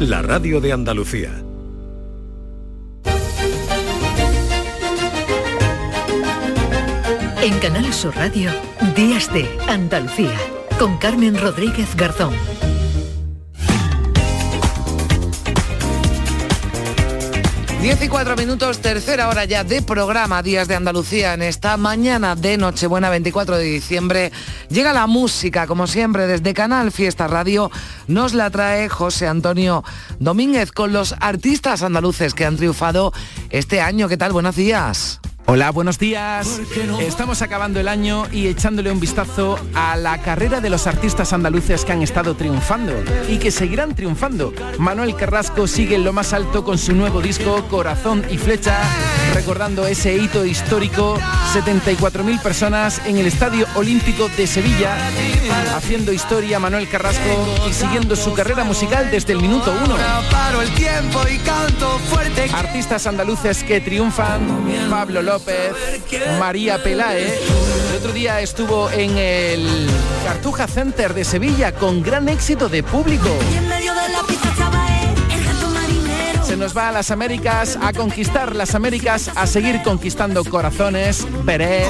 la radio de Andalucía. En Canal Sur Radio, Días de Andalucía, con Carmen Rodríguez Garzón. 10 y 4 minutos, tercera hora ya de programa Días de Andalucía en esta mañana de Nochebuena 24 de diciembre. Llega la música, como siempre, desde Canal Fiesta Radio. Nos la trae José Antonio Domínguez con los artistas andaluces que han triunfado este año. ¿Qué tal? Buenos días. Hola, buenos días. Estamos acabando el año y echándole un vistazo a la carrera de los artistas andaluces que han estado triunfando y que seguirán triunfando. Manuel Carrasco sigue en lo más alto con su nuevo disco Corazón y Flecha, recordando ese hito histórico, 74.000 personas en el Estadio Olímpico de Sevilla, haciendo historia Manuel Carrasco y siguiendo su carrera musical desde el minuto uno. Artistas andaluces que triunfan, Pablo López, López, María Pelae. El otro día estuvo en el Cartuja Center de Sevilla con gran éxito de público. Se nos va a las Américas a conquistar las Américas, a seguir conquistando corazones. Veré.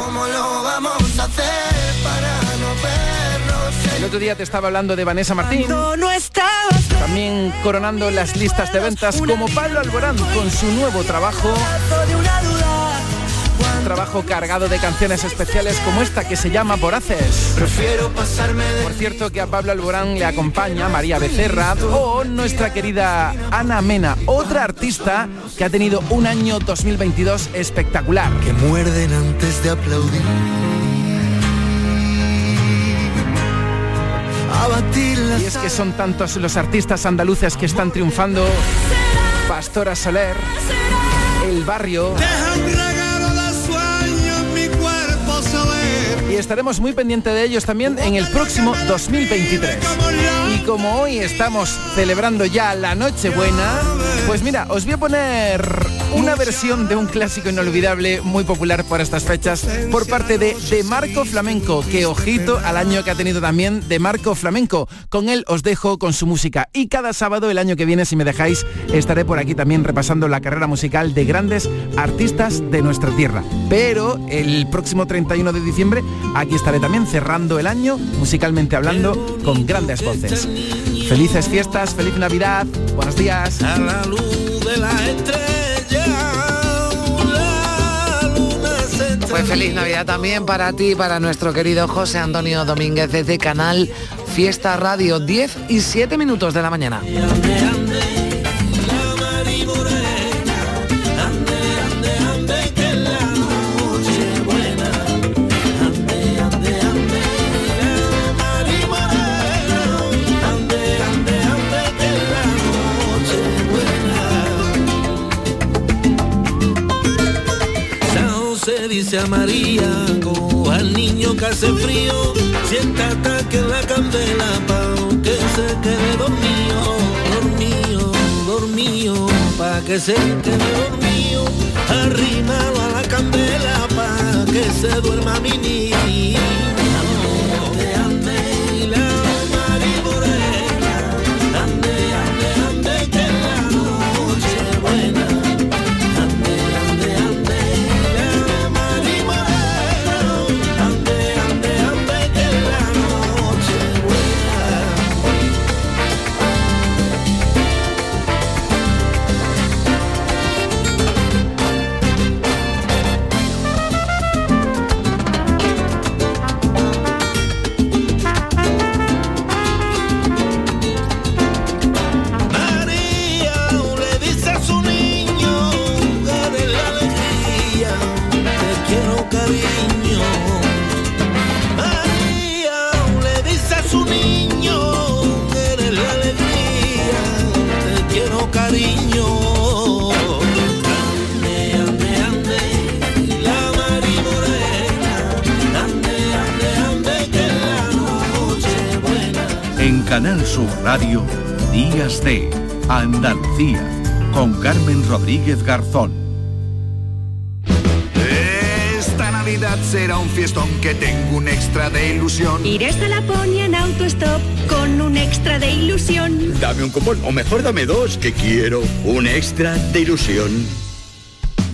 El otro día te estaba hablando de Vanessa Martín. También coronando las listas de ventas como Pablo Alborán con su nuevo trabajo trabajo cargado de canciones especiales como esta que se llama Voraces. Prefiero pasarme Por cierto que a Pablo Alborán le acompaña María Becerra o nuestra querida Ana Mena, otra artista que ha tenido un año 2022 espectacular. Que muerden antes de aplaudir. Y es que son tantos los artistas andaluces que están triunfando. Pastora Soler, El Barrio y estaremos muy pendientes de ellos también en el próximo 2023. Y como hoy estamos celebrando ya la Nochebuena, pues mira, os voy a poner una versión de un clásico inolvidable muy popular por estas fechas por parte de De Marco Flamenco, que ojito al año que ha tenido también De Marco Flamenco. Con él os dejo con su música y cada sábado el año que viene, si me dejáis, estaré por aquí también repasando la carrera musical de grandes artistas de nuestra tierra. Pero el próximo 31 de diciembre aquí estaré también cerrando el año musicalmente hablando con grandes voces. Felices fiestas, feliz Navidad, buenos días. A la luz de la Pues feliz Navidad también para ti, para nuestro querido José Antonio Domínguez desde Canal Fiesta Radio, 10 y 7 minutos de la mañana. Dice a María, coja al niño que hace frío, siéntate que la candela pa' que se quede dormido, dormido, dormido, pa' que se quede dormido, arrímalo a la candela pa' que se duerma mi niño. Canal Sur Radio, Días de Andalucía, con Carmen Rodríguez Garzón. Esta Navidad será un fiestón que tengo un extra de ilusión. Iré hasta Laponia en autostop con un extra de ilusión. Dame un cupón, o mejor dame dos, que quiero un extra de ilusión.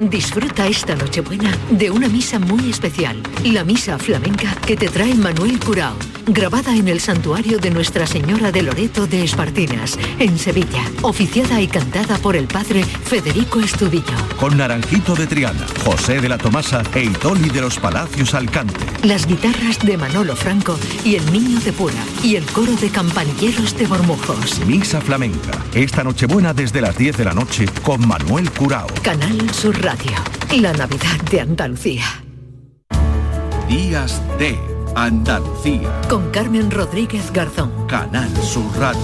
Disfruta esta Nochebuena de una misa muy especial, la misa flamenca que te trae Manuel Curao, grabada en el santuario de Nuestra Señora de Loreto de Espartinas, en Sevilla, oficiada y cantada por el padre Federico Estudillo. Con Naranjito de Triana, José de la Tomasa e Itoli de los Palacios Alcante. Las guitarras de Manolo Franco y el Niño de Pura y el coro de campanilleros de Bormujos. Misa flamenca, esta Nochebuena desde las 10 de la noche con Manuel Curao. Canal Sur Radio, la Navidad de Andalucía. Días de Andalucía. Con Carmen Rodríguez Garzón. Canal Sur Radio.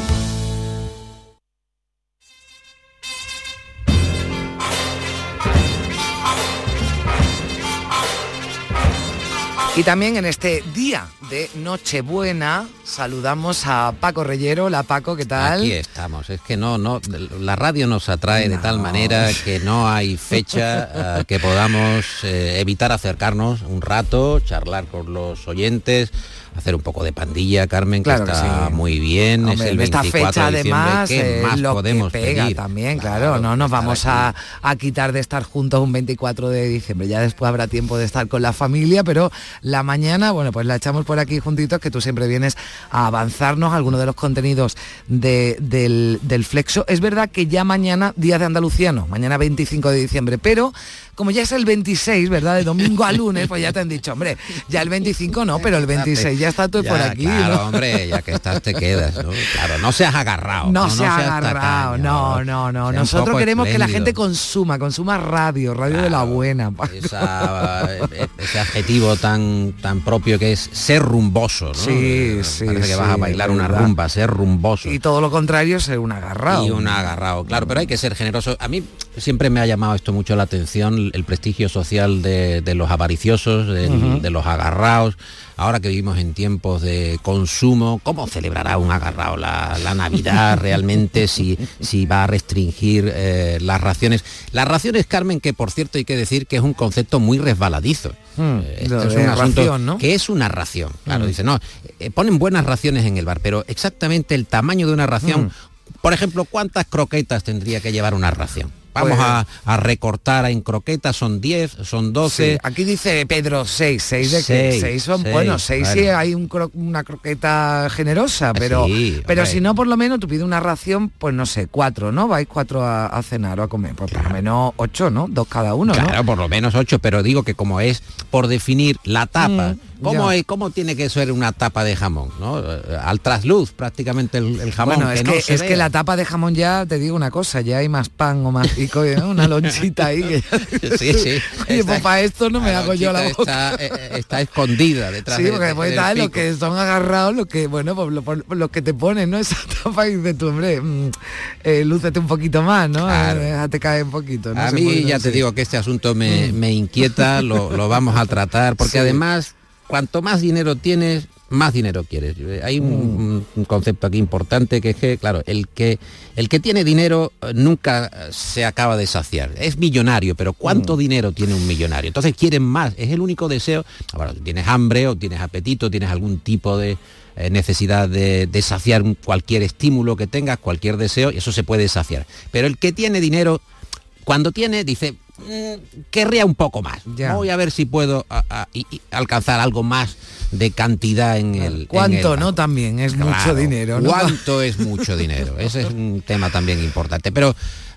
Y también en este día de Nochebuena saludamos a Paco Reyero. Hola Paco, ¿qué tal? Aquí estamos. Es que no, no, la radio nos atrae de tal manera que no hay fecha eh, que podamos eh, evitar acercarnos un rato, charlar con los oyentes, hacer un poco de pandilla, Carmen, Claro que que está sí. muy bien. Hombre, es el esta 24 fecha de diciembre. además ¿Qué más lo podemos que pega pedir? también, claro, no nos vamos a, a quitar de estar juntos un 24 de diciembre, ya después habrá tiempo de estar con la familia, pero la mañana, bueno, pues la echamos por aquí juntitos, que tú siempre vienes a avanzarnos algunos de los contenidos de- del, del Flexo. Es verdad que ya mañana, Día de Andalucía, no, mañana 25 de diciembre, pero como ya es el 26, ¿verdad? De domingo a lunes, pues ya te han dicho, hombre, ya el 25 no, pero el 26 ya está tú Ya, por aquí. Claro, ¿no? hombre, ya que estás te quedas, ¿no? Claro, no seas agarrado. No, se ha seas agarrado, tacaño, no, no, no. Nosotros queremos que la gente consuma, consuma radio, radio de la buena. Paco. Esa- e- ese adjetivo tan tan propio que es ser rumboso, ¿no? Sí, Eh, sí, Parece que sí, vas a bailar una verdad. rumba, ser rumboso. Y todo lo contrario, ser un agarrado. Y un agarrado, claro, pero hay que ser generoso. A mí siempre me ha llamado esto mucho la atención, el prestigio social de, de los avariciosos, de los agarrados. Ahora que vivimos en tiempos de consumo, ¿cómo celebrará un agarrado la, la Navidad realmente si, si va a restringir eh, las raciones? Las raciones, Carmen, que por cierto hay que decir que es un concepto muy resbaladizo. Hmm, Eh, esto es un asunto ración, ¿no? que es una ración. Claro, Mm. dice, no, eh, ponen buenas raciones en el bar, pero exactamente el tamaño de una ración, Mm. por ejemplo, ¿cuántas croquetas tendría que llevar una ración? Vamos Pues- a, a recortar en croquetas, son 10, son 12. Sí, aquí dice Pedro 6, 6 de que Seis, 6 son, seis, bueno, 6 sí bueno. hay un cro- una croqueta generosa, pero sí, pero si no por lo menos tú pides una ración, pues no sé, cuatro, ¿no? Vais cuatro a, a cenar o a comer, pues por lo menos ocho, ¿no? Dos cada uno, ¿no? Claro, por lo menos 8, pero digo que como es por definir la tapa, Mm, ¿cómo, es, ¿cómo tiene que ser una tapa de jamón? ¿no? Al trasluz prácticamente el, el jamón. Bueno, es no que, es que la tapa de jamón ya, te digo una cosa, ya hay más pan o más pico, ¿no? una lonchita ahí. que- Sí, sí. Está- pues para esto no me hago yo la boca. Está, eh, está escondida detrás Sí, de- porque después del tal, los pico. que son agarrados, lo que, bueno, pues lo, por- lo que te ponen, ¿no? Esa tapa y dices tú, hombre, mm, eh, lúcete un poquito más, ¿no? Claro. Eh, déjate caer un poquito. ¿no? A mí puede ya te digo que este asunto me, Mm. me inquieta, lo, lo vamos a tratar, porque Sí. además, cuanto más dinero tienes, más dinero quieres. Hay un, un concepto aquí importante que es que, claro, el que, el que tiene dinero eh, nunca se acaba de saciar. Es millonario, pero ¿cuánto dinero tiene un millonario? Entonces quieren más. Es el único deseo. Ahora, tienes hambre o tienes apetito, tienes algún tipo de eh, necesidad de, de saciar cualquier estímulo que tengas, cualquier deseo, y eso se puede saciar. Pero el que tiene dinero, cuando tiene, dice, "Mm, querría un poco más. Voy a ver si puedo a- a- y- y alcanzar algo más de cantidad en el... en ¿Cuánto, el no? También es mucho dinero, ¿no? ¿Cuánto es mucho dinero? Ese es un tema también importante. Pero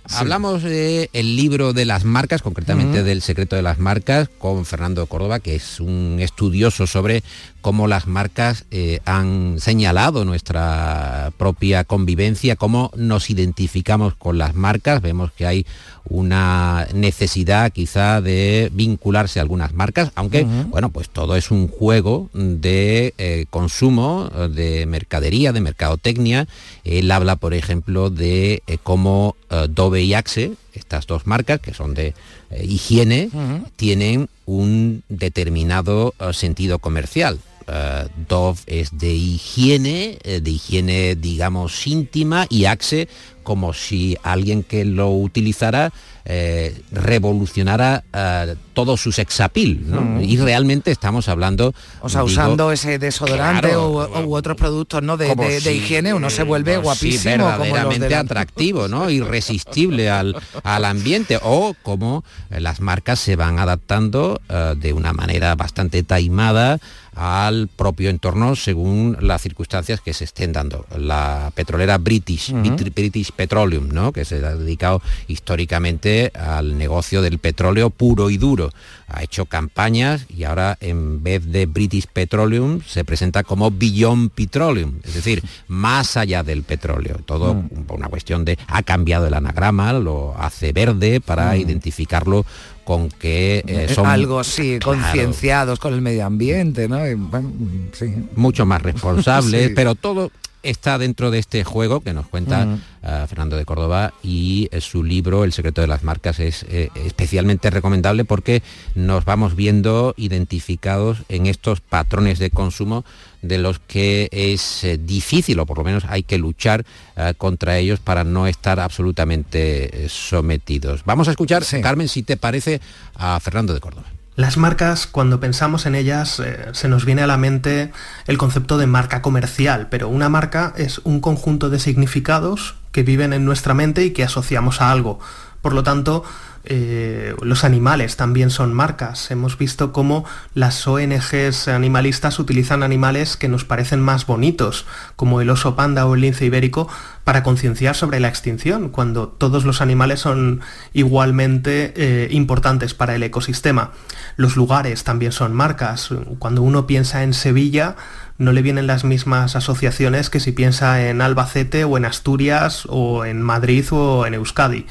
hablamos del libro de las marcas, concretamente del secreto de las marcas, con Fernando Córdoba, que es un estudioso sobre cómo las marcas eh, han señalado nuestra propia convivencia, cómo nos identificamos con las marcas. Vemos que hay una necesidad quizá de vincularse a algunas marcas, aunque bueno, pues todo es un juego de eh, consumo, de mercadería, de mercadotecnia. Él habla, por ejemplo, de eh, cómo Dove y Axe, estas dos marcas que son de higiene, tienen un determinado sentido comercial. Eh, Dove es de higiene, eh, de higiene digamos íntima y Axe como si alguien que lo utilizara eh, revolucionara eh, todo su sexapil, ¿no? Mm. Y realmente estamos hablando... O sea, digo, usando ese desodorante claro, o, u otros productos ¿no? de, de- higiene, uno se vuelve sí, guapísimo. como de verdaderamente atractivo, ¿no? Irresistible al, al ambiente. O como las marcas se van adaptando eh, de una manera bastante taimada al propio entorno según las circunstancias que se estén dando. La petrolera British, British Petroleum, ¿no? que se ha dedicado históricamente al negocio del petróleo puro y duro. Ha hecho campañas y ahora en vez de British Petroleum se presenta como Beyond Petroleum, es decir, más allá del petróleo. Todo Mm. una cuestión de ha cambiado el anagrama, lo hace verde para Mm. identificarlo con que eh, Eh, son algo Claro. concienciados con el medio ambiente, ¿no? Y, bueno, sí. mucho más responsables, Sí. pero todo está dentro de este juego que nos cuenta Mm. eh, Fernando de Córdoba y eh, su libro El secreto de las marcas es eh, especialmente recomendable porque nos vamos viendo identificados en estos patrones de consumo de los que es eh, difícil o por lo menos hay que luchar eh, contra ellos para no estar absolutamente eh, sometidos. Vamos a escuchar, Carmen, si te parece, a Fernando de Córdoba. Las marcas, cuando pensamos en ellas, eh, se nos viene a la mente el concepto de marca comercial, pero una marca es un conjunto de significados que viven en nuestra mente y que asociamos a algo. Por lo tanto, eh, los animales también son marcas. Hemos visto cómo las ONGs animalistas utilizan animales que nos parecen más bonitos, como el oso panda o el lince ibérico, para concienciar sobre la extinción, cuando todos los animales son igualmente eh, importantes para el ecosistema. Los lugares también son marcas. Cuando uno piensa en Sevilla, no le vienen las mismas asociaciones que si piensa en Albacete o en Asturias o en Madrid o en Euskadi.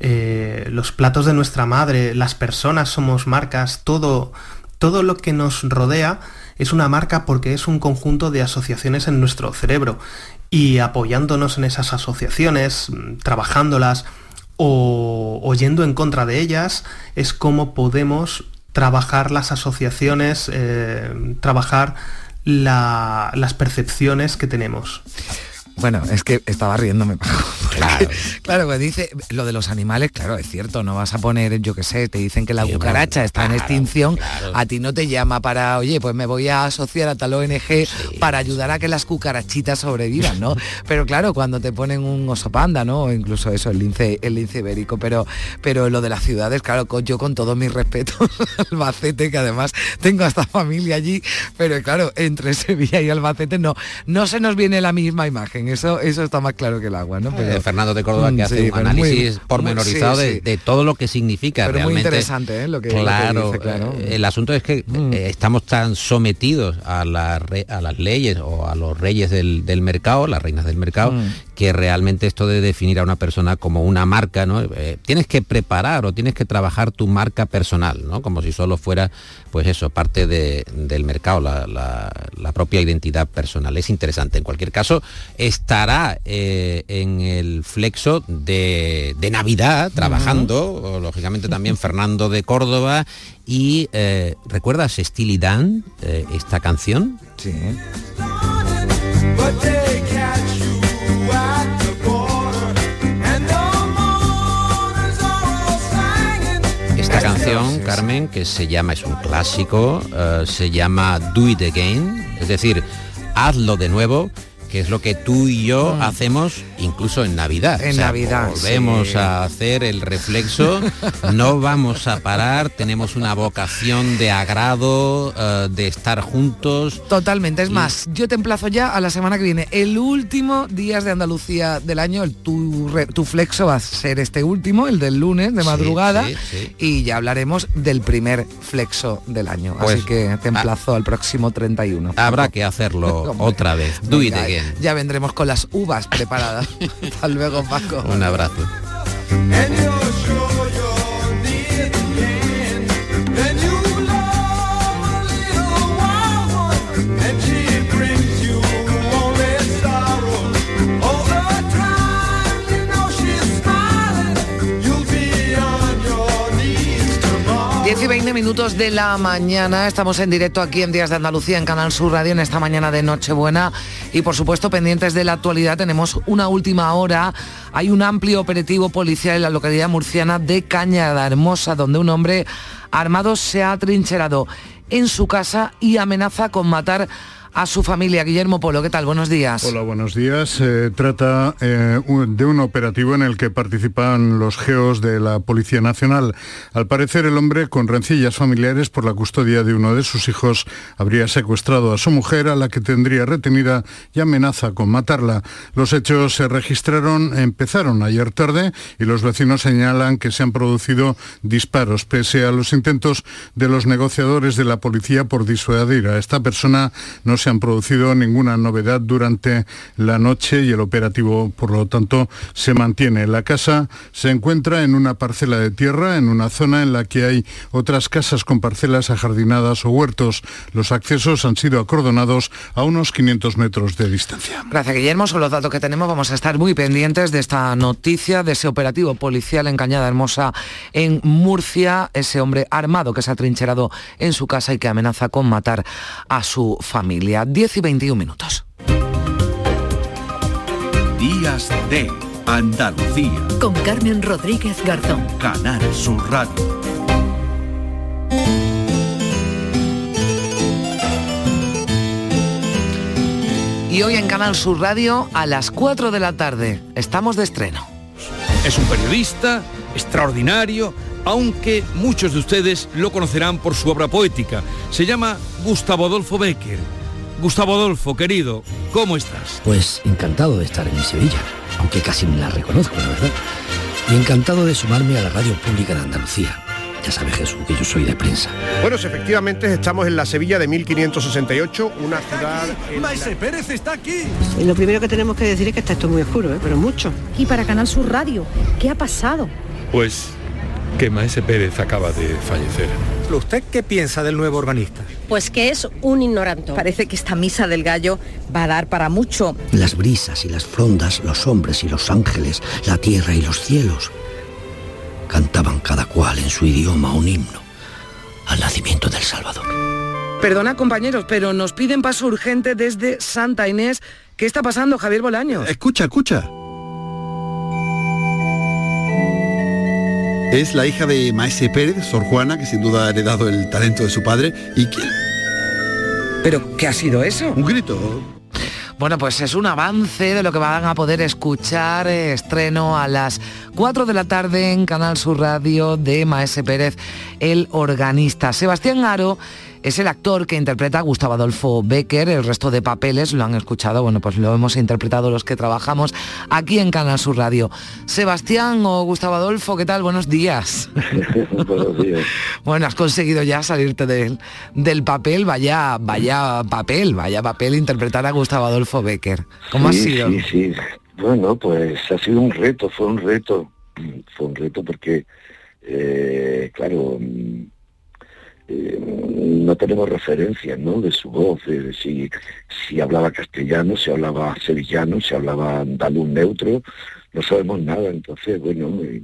Eh, los platos de nuestra madre, las personas somos marcas, todo, todo lo que nos rodea es una marca porque es un conjunto de asociaciones en nuestro cerebro y apoyándonos en esas asociaciones, mm, trabajándolas o, o yendo en contra de ellas, es como podemos trabajar las asociaciones, eh, trabajar la- las percepciones que tenemos. Bueno, es que estaba riéndome. Claro, claro, pues dice lo de los animales, claro, es cierto, no vas a poner, yo qué sé, te dicen que la cucaracha está en extinción, a ti no te llama para, oye, pues me voy a asociar a tal ONG para ayudar a que las cucarachitas sobrevivan, ¿no? Pero claro, cuando te ponen un oso panda, ¿no? O incluso eso, el lince, el lince ibérico, pero, pero lo de las ciudades, claro, con- yo con todo mi respeto, Albacete, que además tengo hasta familia allí, pero claro, entre Sevilla y Albacete no, no se nos viene la misma imagen, eso, eso está más claro que el agua, ¿no? Eh, Fernando de Córdoba Mm, que hace sí, un muy- análisis pormenorizado muy- sí, de, sí. de todo lo que significa Pero muy realmente. interesante, ¿eh? lo que- lo que claro, dice, claro. Mm. eh, el asunto es que eh, estamos tan sometidos a, la a las leyes o a los reyes del, del mercado, las reinas del mercado, Mm. que realmente esto de definir a una persona como una marca, ¿no? Eh, tienes que preparar o tienes que trabajar tu marca personal, ¿no? Como si solo fuera, pues eso, parte de- del mercado, la, la- la propia identidad personal. Es interesante. En cualquier caso, estará eh, en el flexo de, de Navidad trabajando, lógicamente también Fernando de Córdoba. Y eh, ¿recuerdas Steely Dan, eh, esta canción? Sí. Esta canción, Carmen, que se llama, es un clásico, eh, se llama Do It Again, es decir, hazlo de nuevo, que es lo que tú y yo Mm. hacemos incluso en Navidad. En Navidad, Volvemos sí. a hacer el reflexo, no vamos a parar, tenemos una vocación de agrado, eh, de estar juntos. Totalmente, es más, yo te emplazo ya a la semana que viene. El último días de Andalucía del año, el tu, re- tu flexo va a ser este último, el del lunes de madrugada, sí, sí. y ya hablaremos del primer flexo del año. Pues, Así que te emplazo al próximo 31. Habrá que hacerlo otra vez. Do Ya vendremos con las uvas preparadas. Hasta luego, Paco. Un abrazo. Diez y 20 minutos de la mañana, estamos en directo aquí en Días de Andalucía en Canal Sur Radio en esta mañana de Nochebuena. Y por supuesto pendientes de la actualidad tenemos una última hora, hay un amplio operativo policial en la localidad murciana de Cañada Hermosa donde un hombre armado se ha atrincherado en su casa y amenaza con matar a su familia. Guillermo Polo, ¿qué tal? Buenos días. Hola, buenos días. Se trata eh, de un operativo en el que participan los geos de la Policía Nacional. Al parecer, el hombre, con rencillas familiares por la custodia de uno de sus hijos, habría secuestrado a su mujer, a la que tendría retenida y amenaza con matarla. Los hechos se registraron, empezaron ayer tarde y los vecinos señalan que se han producido disparos, pese a los intentos de los negociadores de la policía por disuadir a esta persona. No han producido ninguna novedad durante la noche y el operativo, por lo tanto, se mantiene. La casa se encuentra en una parcela de tierra, en una zona en la que hay otras casas con parcelas ajardinadas o huertos. Los accesos han sido acordonados a unos 500 metros de distancia. Gracias, Guillermo. Son los datos que tenemos. Vamos a estar muy pendientes de esta noticia, de ese operativo policial en Cañada Hermosa, en Murcia. Ese hombre armado que se ha trincherado en su casa y que amenaza con matar a su familia. 10 y 21 minutos. Días de Andalucía. Con Carmen Rodríguez Garzón. Canal Sur Radio. Y hoy en Canal Sur Radio a las 4 de la tarde. Estamos de estreno. Es un periodista extraordinario, aunque muchos de ustedes lo conocerán por su obra poética. Se llama Gustavo Adolfo Becker. Gustavo Adolfo, querido, ¿cómo estás? Pues encantado de estar en mi Sevilla, aunque casi me la reconozco, la verdad. Y encantado de sumarme a la radio pública de Andalucía. Ya sabe Jesús que yo soy de prensa. Bueno, efectivamente estamos en la Sevilla de 1568, una ciudad... la- Maese Pérez está aquí. Y lo primero que tenemos que decir es que está esto muy oscuro, ¿eh? pero mucho. Y para Canal Sur Radio, ¿qué ha pasado? Pues que Maese Pérez acaba de fallecer. ¿Usted qué piensa del nuevo organista? Pues que es un ignorante. Parece que esta misa del gallo va a dar para mucho. Las brisas y las frondas, los hombres y los ángeles, la tierra y los cielos, cantaban cada cual en su idioma un himno al nacimiento del Salvador. Perdona, compañeros, pero nos piden paso urgente desde Santa Inés. ¿Qué está pasando, Javier Bolaños? Escucha, escucha. Es la hija de Maese Pérez, Sor Juana, que sin duda ha heredado el talento de su padre y que... ¿Pero qué ha sido eso? Un grito. Bueno, pues es un avance de lo que van a poder escuchar. eh, estreno a las 4 de la tarde en Canal Sur Radio de Maese Pérez, el organista. Sebastián Aro es el actor que interpreta a Gustavo Adolfo Becker. El resto de papeles lo han escuchado, bueno, pues lo hemos interpretado los que trabajamos aquí en Canal Sur Radio. Sebastián o Gustavo Adolfo, ¿qué tal? Buenos días. Buenos días. Bueno, has conseguido ya salirte del, del papel, vaya, vaya papel, vaya papel interpretar a Gustavo Adolfo Becker. ¿Cómo sí, ha sido? Sí, sí. Bueno, pues ha sido un reto, fue un reto. Fue un reto porque, eh, claro, eh, no tenemos referencias ¿no? de su voz, de si, si hablaba castellano, si hablaba sevillano, si hablaba andaluz neutro, no sabemos nada. Entonces, bueno, eh,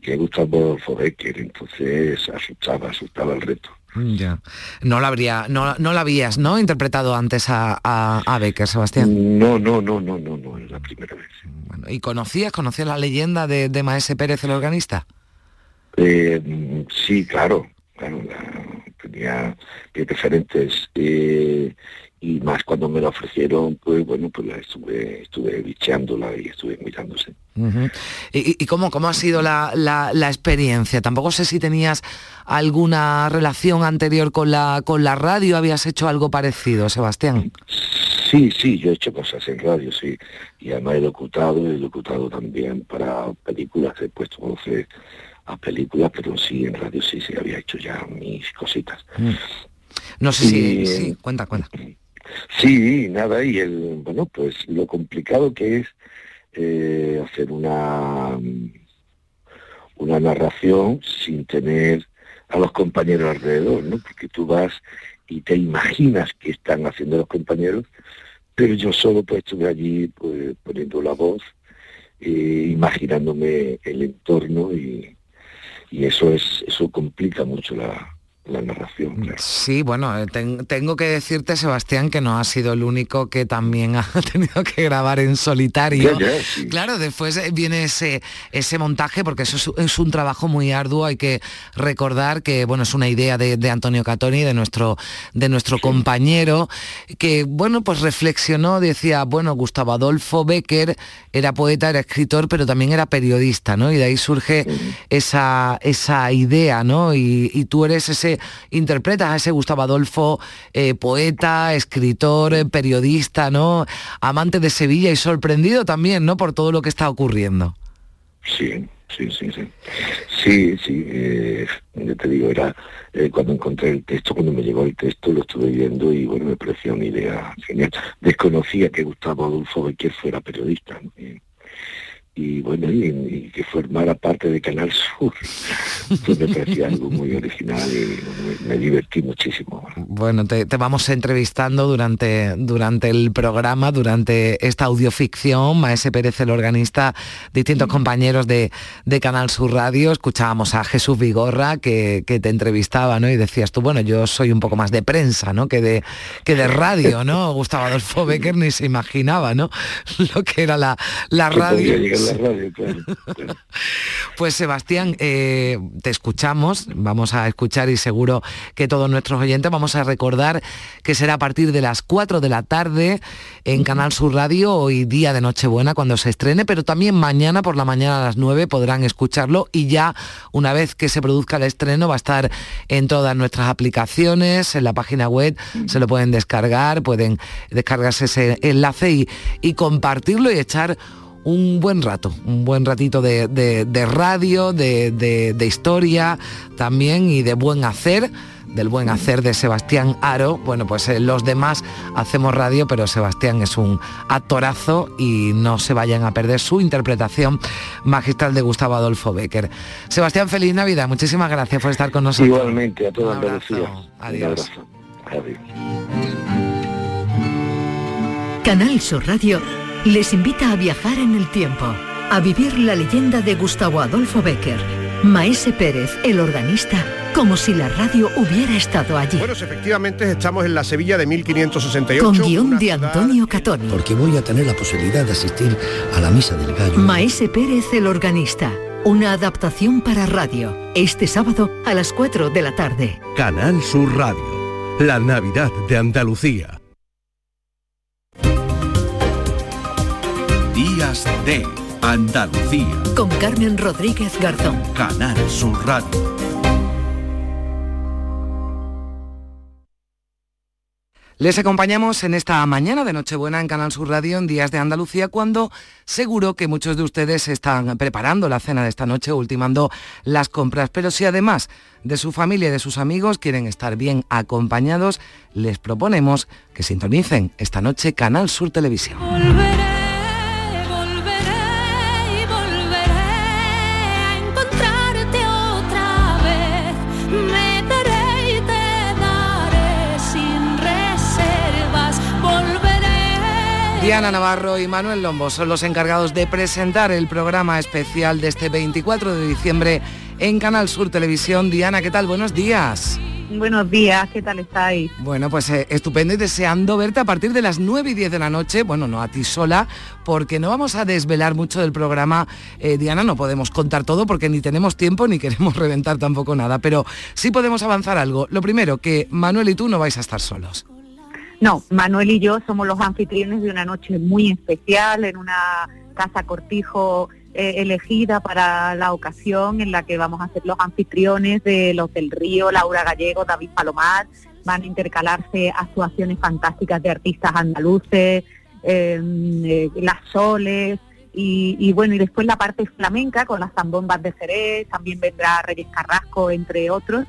que Gustavo Adolfo Becker, entonces asustaba, asustaba el reto. Ya. No la habría, no, no la habías, ¿no? Interpretado antes a, a, a Becker, Sebastián. No, no, no, no, no, no, es la primera vez. Bueno, ¿Y conocías, conocías la leyenda de, de Maese Pérez, el organista? Eh, sí, claro, tenía mis referentes eh, y más cuando me la ofrecieron, pues bueno, pues la estuve, estuve bicheándola y estuve mirándose. ¿Y, y- y cómo, cómo ha sido la, la- la experiencia? Tampoco sé si tenías alguna relación anterior con la, con la radio, habías hecho algo parecido, Sebastián. Sí, sí, yo he hecho cosas en radio, sí, y además he locutado, he locutado también para películas, he puesto voces películas, pero sí, en radio sí, sí, había hecho ya mis cositas. No sé si... Y- sí, cuenta, cuenta. Sí, nada, y el, bueno, pues lo complicado que es eh, hacer una, una narración sin tener a los compañeros alrededor, ¿no? Porque tú vas y te imaginas que están haciendo los compañeros, pero yo solo pues estuve allí pues, poniendo la voz, eh, imaginándome el entorno y, y eso es, eso complica mucho la, la narración. claro. Sí, bueno, eh, ten- tengo que decirte, Sebastián, que no ha sido el único que también ha tenido que grabar en solitario. Ya, ya, sí. Claro, después eh, viene ese, ese montaje, porque eso es, es un trabajo muy arduo. Hay que recordar que, bueno, es una idea de, de Antonio Catoni, de nuestro, de nuestro compañero, que, bueno, pues reflexionó, decía, bueno, Gustavo Adolfo Becker era poeta, era escritor, pero también era periodista, ¿no? Y de ahí surge esa, esa idea, ¿no? Y, y tú eres ese, interpretas a ese Gustavo Adolfo, eh, poeta, escritor, eh, periodista, ¿no? Amante de Sevilla y sorprendido también, ¿no? Por todo lo que está ocurriendo. Sí, sí, sí, sí. Sí, sí, eh, yo te digo, era eh, cuando encontré el texto, cuando me llegó el texto, lo estuve viendo y bueno, me parecía una idea genial. Desconocía que Gustavo Adolfo Becker fuera periodista. Y, bueno, y, y que formara parte de Canal Sur, pues me parecía algo muy original y me, me divertí muchísimo. Bueno, te, te vamos entrevistando durante, durante el programa, durante esta audioficción, Maese Pérez, el organista, distintos compañeros de, de Canal Sur Radio, escuchábamos a Jesús Vigorra que, que te entrevistaba, ¿no? Y decías tú, bueno, yo soy un poco más de prensa, ¿no? Que de, que de radio, ¿no? Gustavo Adolfo Becker ni se imaginaba, ¿no? Lo que era la, la radio. Llegar la radio, claro. claro. Pues Sebastián, eh, te escuchamos, vamos a escuchar y seguro que todos nuestros oyentes vamos a recordar que será a partir de las 4 de la tarde en Canal Sur Radio, hoy día de Nochebuena cuando se estrene, pero también mañana por la mañana a las 9 podrán escucharlo y ya una vez que se produzca el estreno va a estar en todas nuestras aplicaciones, en la página web, se lo pueden descargar, pueden descargarse ese enlace y, y compartirlo y echar un buen rato, un buen ratito de, de- de radio, de, de- de historia también y de buen hacer, del buen hacer de Sebastián Aro. Bueno, pues eh, los demás hacemos radio, pero Sebastián es un actorazo y no se vayan a perder su interpretación magistral de Gustavo Adolfo Becker. Sebastián, feliz Navidad, muchísimas gracias por estar con nosotros. Igualmente a toda Un. Andalucía. Un Adiós. abrazo. Adiós. Canal Sur Radio les invita a viajar en el tiempo, a vivir la leyenda de Gustavo Adolfo Becker, Maese Pérez, el organista, como si la radio hubiera estado allí. Bueno, efectivamente estamos en la Sevilla de 1568. Con guion de Antonio Catoni. Porque voy a tener la posibilidad de asistir a la misa del gallo. Maese Pérez, el organista. Una adaptación para radio. Este sábado a las 4 de la tarde. Canal Sur Radio. La Navidad de Andalucía. Días de Andalucía. Con Carmen Rodríguez Garzón. Canal Sur Radio. Les acompañamos en esta mañana de Nochebuena en Canal Sur Radio en Días de Andalucía cuando seguro que muchos de ustedes están preparando la cena de esta noche, ultimando las compras. Pero si además de su familia y de sus amigos quieren estar bien acompañados, les proponemos que sintonicen esta noche Canal Sur Televisión. Diana Navarro y Manuel Lombo son los encargados de presentar el programa especial de este 24 de diciembre en Canal Sur Televisión. Diana, ¿qué tal? Buenos días. Buenos días, ¿qué tal estáis? Bueno, pues eh, estupendo y deseando verte a partir de las 9 y 10 de la noche, bueno, no a ti sola, porque no vamos a desvelar mucho del programa, eh, Diana, no podemos contar todo porque ni tenemos tiempo ni queremos reventar tampoco nada, pero sí podemos avanzar algo. Lo primero, que Manuel y tú no vais a estar solos. No, Manuel y yo somos los anfitriones de una noche muy especial en una casa cortijo eh, elegida para la ocasión en la que vamos a ser los anfitriones de Los del Río, Laura Gallego, David Palomar. Van a intercalarse actuaciones fantásticas de artistas andaluces, em, eh, las soles, y, bueno, y después la parte flamenca con las zambombas de Jerez, también vendrá Reyes Carrasco, entre otros.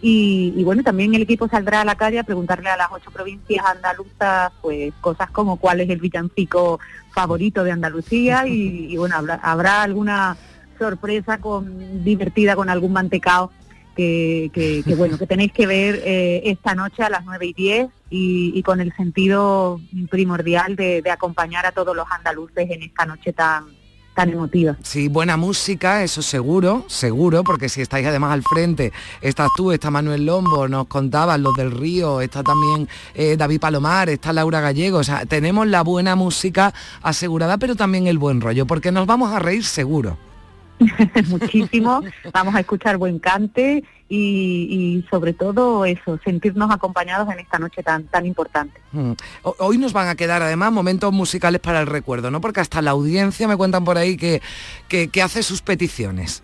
Y, y, bueno, también el equipo saldrá a la calle a preguntarle a las ocho provincias andaluzas, pues cosas como cuál es el villancico favorito de Andalucía y, bueno, habrá, habrá, alguna sorpresa con divertida con algún mantecao que, que, que, bueno, que tenéis que ver eh, esta noche a las nueve y diez y, con el sentido primordial de acompañar a todos los andaluces en esta noche tan tan. Sí, buena música, eso seguro, seguro, porque si estáis además al frente, estás tú, está Manuel Lombo, nos contabas los del Río, está también eh, David Palomar, está Laura Gallego, tenemos la buena música asegurada, pero también el buen rollo, porque nos vamos a reír seguro. Muchísimo, vamos a escuchar buen cante y, y, sobre todo eso, sentirnos acompañados en esta noche tan, tan importante. Mm. Hoy nos van a quedar además momentos musicales para el recuerdo, ¿no? Porque hasta la audiencia me cuentan por ahí que, que, que hace sus peticiones.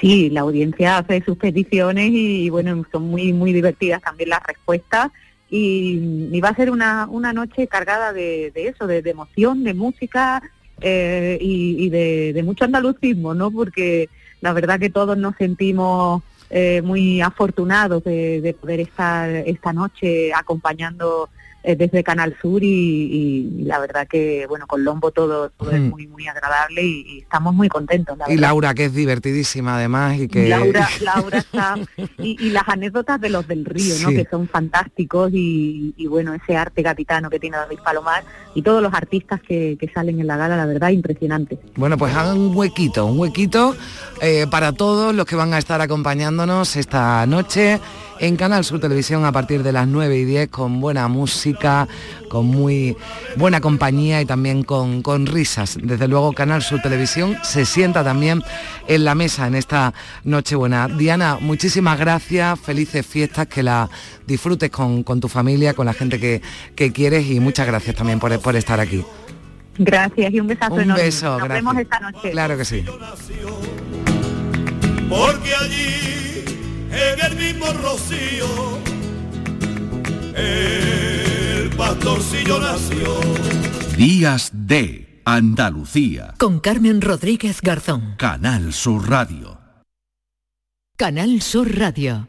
Sí, la audiencia hace sus peticiones y, bueno, son muy, muy divertidas también las respuestas. Y, y va a ser una, una noche cargada de, de eso, de, de emoción, de música, eh, y, de, de, mucho andalucismo, ¿no? Porque la verdad que todos nos sentimos eh, muy afortunados de, de, poder estar esta noche acompañando desde Canal Sur y, y, la verdad que, bueno, con Lombo todo, todo mm. es muy, muy agradable y, y estamos muy contentos. y Laura, que es divertidísima además y que... Laura, Laura está... y, las anécdotas de los del río, ¿no? Que son fantásticos y, bueno, ese arte gatitano que tiene David Palomar y todos los artistas que, que salen en la gala, la verdad, impresionante. Bueno, pues hagan un huequito, un huequito eh, para todos los que van a estar acompañándonos esta noche en Canal Sur Televisión a partir de las 9 y 10 con buena música, con muy buena compañía y también con, con risas. Desde luego Canal Sur Televisión se sienta también en la mesa en esta Nochebuena. Diana, muchísimas gracias, felices fiestas, que la disfrutes con, con tu familia, con la gente que, que, quieres y muchas gracias también por, por estar aquí. Gracias y un besazo un enorme. beso, Nos gracias. vemos esta noche. Claro que sí. Porque allí en el mismo rocío el pastorcillo nació. Días de Andalucía. Con Carmen Rodríguez Garzón. Canal Sur Radio. Canal Sur Radio.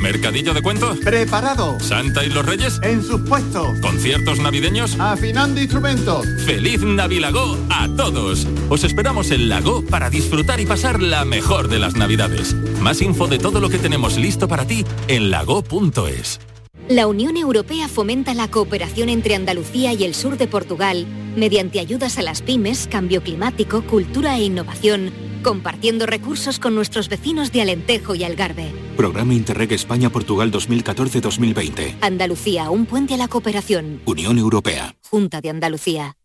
¿Mercadillo de cuentos? Preparado. ¿Santa y los Reyes? En sus puestos. ¿Conciertos navideños? Afinando instrumentos. ¡Feliz Navilago a todos! Os esperamos en Lago para disfrutar y pasar la mejor de las Navidades. Más info de todo lo que tenemos listo para ti en lago.es. La Unión Europea fomenta la cooperación entre Andalucía y el sur de Portugal mediante ayudas a las pymes, cambio climático, cultura e innovación, compartiendo recursos con nuestros vecinos de Alentejo y Algarve. Programa Interreg España-Portugal 2014-2020. Andalucía, un puente a la cooperación. Unión Europea. Junta de Andalucía.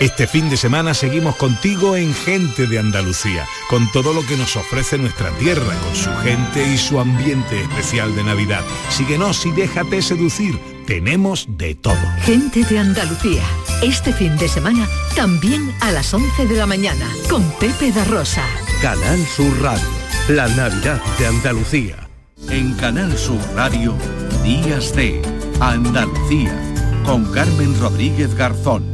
Este fin de semana seguimos contigo en Gente de Andalucía, con todo lo que nos ofrece nuestra tierra, con su gente y su ambiente especial de Navidad. Síguenos y déjate seducir. Tenemos de todo. Gente de Andalucía. Este fin de semana también a las 11 de la mañana con Pepe da Rosa. Canal Sur Radio, la Navidad de Andalucía. En Canal Sur Radio, Días de Andalucía, con Carmen Rodríguez Garzón.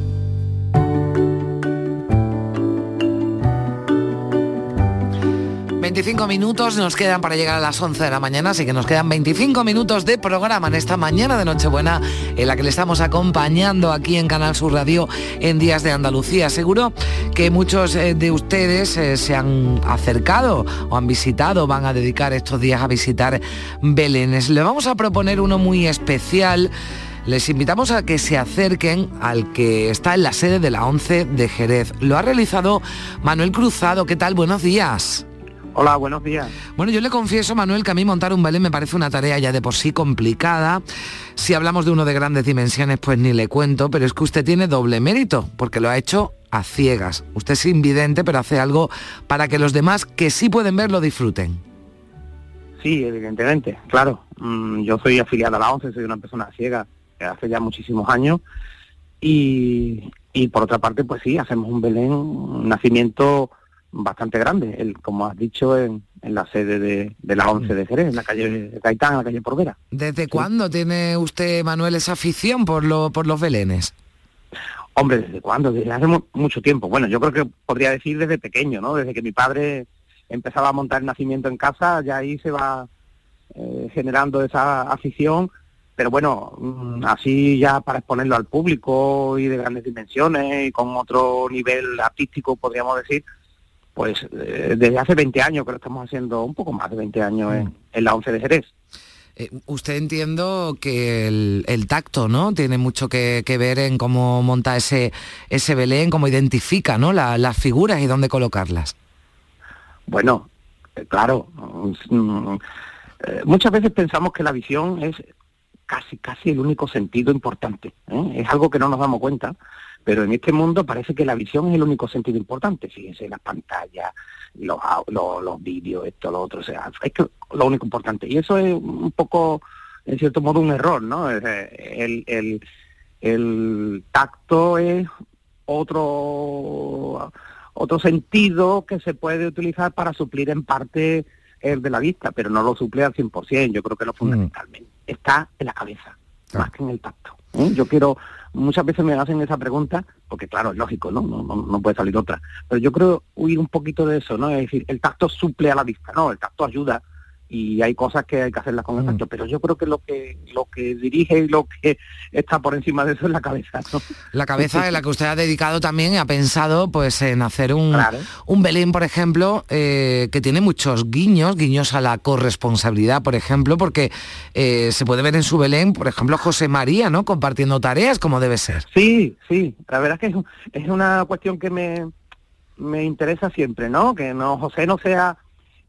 25 minutos nos quedan para llegar a las 11 de la mañana, así que nos quedan 25 minutos de programa en esta mañana de Nochebuena en la que le estamos acompañando aquí en Canal Sur Radio en Días de Andalucía. Seguro que muchos eh, de ustedes eh, se han acercado o han visitado, van a dedicar estos días a visitar Belénes. Le vamos a proponer uno muy especial. Les invitamos a que se acerquen al que está en la sede de la 11 de Jerez. Lo ha realizado Manuel Cruzado. ¿Qué tal? Buenos días. Hola, buenos días. Bueno, yo le confieso, Manuel, que a mí montar un Belén me parece una tarea ya de por sí complicada. Si hablamos de uno de grandes dimensiones, pues ni le cuento, pero es que usted tiene doble mérito, porque lo ha hecho a ciegas. Usted es invidente, pero hace algo para que los demás que sí pueden ver lo disfruten. Sí, evidentemente, claro. Mm, yo soy afiliada a la ONCE, soy una persona ciega hace ya muchísimos años. Y, y por otra parte, pues sí, hacemos un Belén, un nacimiento bastante grande, el, como has dicho, en, en la sede de, de la 11 de Jerez, en la calle Gaitán, en la calle Porvera. ¿Desde cuándo tiene usted, Manuel, esa afición por, lo, por los belenes? Hombre, ¿desde cuándo? Desde hace mu- mucho tiempo. Bueno, yo creo que podría decir desde pequeño, ¿no? Desde que mi padre empezaba a montar el nacimiento en casa, ya ahí se va eh, generando esa afición, pero bueno, mm, así ya para exponerlo al público y de grandes dimensiones y con otro nivel artístico, podríamos decir, pues eh, desde hace 20 años que lo estamos haciendo, un poco más de 20 años en, en la 11 de Jerez. Eh, usted entiendo que el, el tacto, ¿no? Tiene mucho que, que ver en cómo monta ese, ese Belén, cómo identifica, ¿no? La- las figuras y dónde colocarlas. Bueno, eh, claro, mm, muchas veces pensamos que la visión es casi, casi el único sentido importante. Es algo que no nos damos cuenta, pero en este mundo parece que la visión es el único sentido importante. Fíjense, las pantallas, los, los, los vídeos, esto, lo otro, o sea, es que lo único importante. Y eso es un poco, en cierto modo, un error, ¿no? Eh, El, el, el tacto es otro otro sentido que se puede utilizar para suplir en parte el de la vista, pero no lo suple al 100%. Yo creo que lo fundamentalmente está en la cabeza, más que en el tacto. ¿eh? Yo quiero, muchas veces me hacen esa pregunta, porque claro, es lógico, ¿no? No, no, puede salir otra. Pero yo creo huir un poquito de eso, ¿no? Es decir, el tacto suple a la vista, no, el tacto ayuda y hay cosas que hay que hacerlas con el tacto, pero yo creo que lo que lo que dirige y lo que está por encima de eso es la cabeza, ¿no? La cabeza en la que usted ha dedicado también y ha pensado pues en hacer un, Claro. un Belén, por ejemplo, eh, que tiene muchos guiños, guiños a la corresponsabilidad, por ejemplo, porque eh, se puede ver en su Belén, por ejemplo, José María, ¿no? Compartiendo tareas como debe ser. Sí, sí, la verdad es que es, es una cuestión que me, me interesa siempre, ¿no? Que no José no sea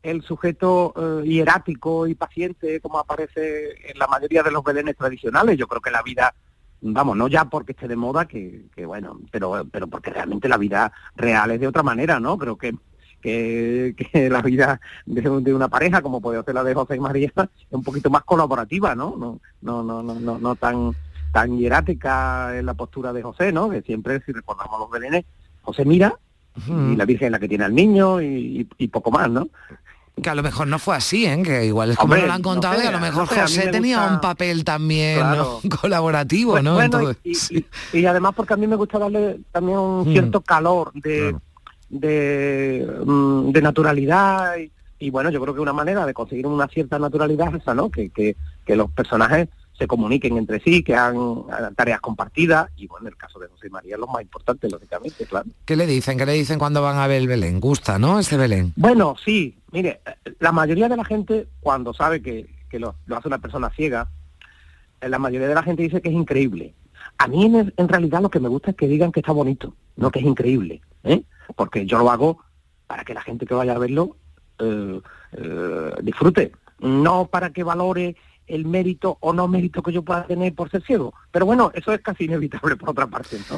el sujeto eh, hierático y paciente como aparece en la mayoría de los belenes tradicionales. Yo creo que la vida, vamos, no ya porque esté de moda, que, que bueno, pero, pero porque realmente la vida real es de otra manera, ¿no? Creo que que, que la vida de, de una pareja como puede ser la de José y María es un poquito más colaborativa, ¿no? No, no, no, no, no, no tan tan hierática en la postura de José, ¿no? Que siempre, si recordamos los belenes, José mira y la Virgen es la que tiene al niño y, y- y poco más, ¿no? Que a lo mejor no fue así, ¿eh? Que igual es como Hombre, lo han no contado y a lo mejor no sé, José me tenía gusta- un papel también Claro. ¿no? colaborativo, Pues, ¿no? bueno, y, y- y además porque a mí me gusta darle también un Mm. cierto calor de, de, mm, de naturalidad y, y bueno, yo creo que una manera de conseguir una cierta naturalidad es esa, ¿no? Que, que, que los personajes se comuniquen entre sí, que hagan hagan tareas compartidas y bueno, en el caso de José María lo más importante, lógicamente, claro. ¿Qué le dicen? ¿Qué le dicen cuando van a ver el Belén? ¿Gusta, no? Ese Belén. Bueno, sí, mire, eh, la mayoría de la gente cuando sabe que, que lo, lo hace una persona ciega, eh, la mayoría de la gente dice que es increíble. A mí en, en realidad lo que me gusta es que digan que está bonito, no que es increíble, ¿eh? porque yo lo hago para que la gente que vaya a verlo eh, eh, disfrute, no para que valore el mérito o no mérito que yo pueda tener por ser ciego. Pero bueno, eso es casi inevitable por otra parte, ¿no?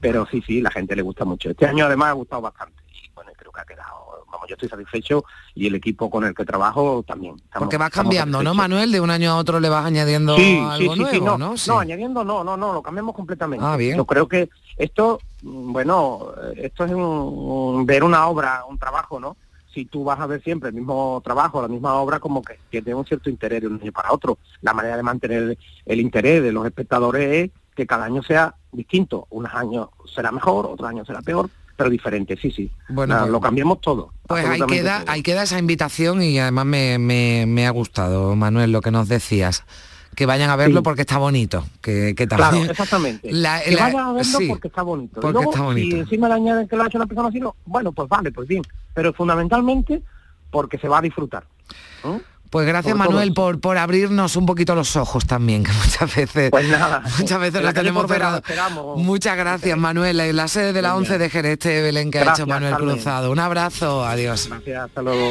Pero sí, sí, la gente le gusta mucho. Este año además ha gustado bastante. Y bueno, creo que ha quedado, vamos, yo estoy satisfecho y el equipo con el que trabajo también. Estamos- Porque vas cambiando, ¿no. Manuel? De un año a otro le vas añadiendo Sí, algo sí, sí, nuevo, no, ¿no? No, añadiendo no, no, no, lo cambiamos completamente. Ah, bien. Yo creo que esto, mm, bueno, eh, esto es un, un- ver una obra, un trabajo, ¿no? Si tú vas a ver siempre el mismo trabajo, la misma obra, como que tiene un cierto interés de un año para otro. La manera de mantener el interés de los espectadores es que cada año sea distinto. Unos años será mejor, otros años será peor, pero diferente, sí, sí. Bueno, pues- lo cambiamos todo. Pues ahí queda, todo. ahí queda esa invitación y además me, me- me ha gustado, Manuel, lo que nos decías. Que vayan a verlo Sí. porque está bonito. Que, que Claro, también, exactamente. La- que la- vayan a verlo sí, porque está bonito. Y porque luego, está bonito. Si encima le añaden que lo ha hecho una persona así, no, bueno, pues vale, pues bien. Pero fundamentalmente porque se va a disfrutar. Pues gracias Manuel por, por abrirnos un poquito los ojos también, que muchas veces, Pues nada. muchas veces En la lo calle tenemos Portera, cerrado. esperamos. Muchas gracias Manuel, en la sede de la Venga. 11 de Jerez, este Belén que ha Gracias, hecho Manuel Carmen. Cruzado. Un abrazo, adiós. Gracias, hasta luego.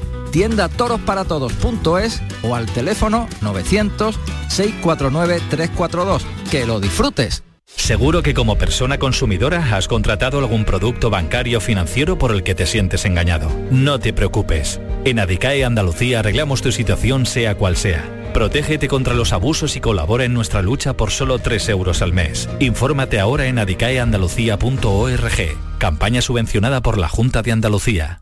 tiendatorosparatodos.es o al teléfono 900-649-342. Que lo disfrutes. Seguro que como persona consumidora has contratado algún producto bancario financiero por el que te sientes engañado. No te preocupes. En Adicae Andalucía arreglamos tu situación sea cual sea. Protégete contra los abusos y colabora en nuestra lucha por solo 3 euros al mes. Infórmate ahora en adicaeandalucía.org. Campaña subvencionada por la Junta de Andalucía.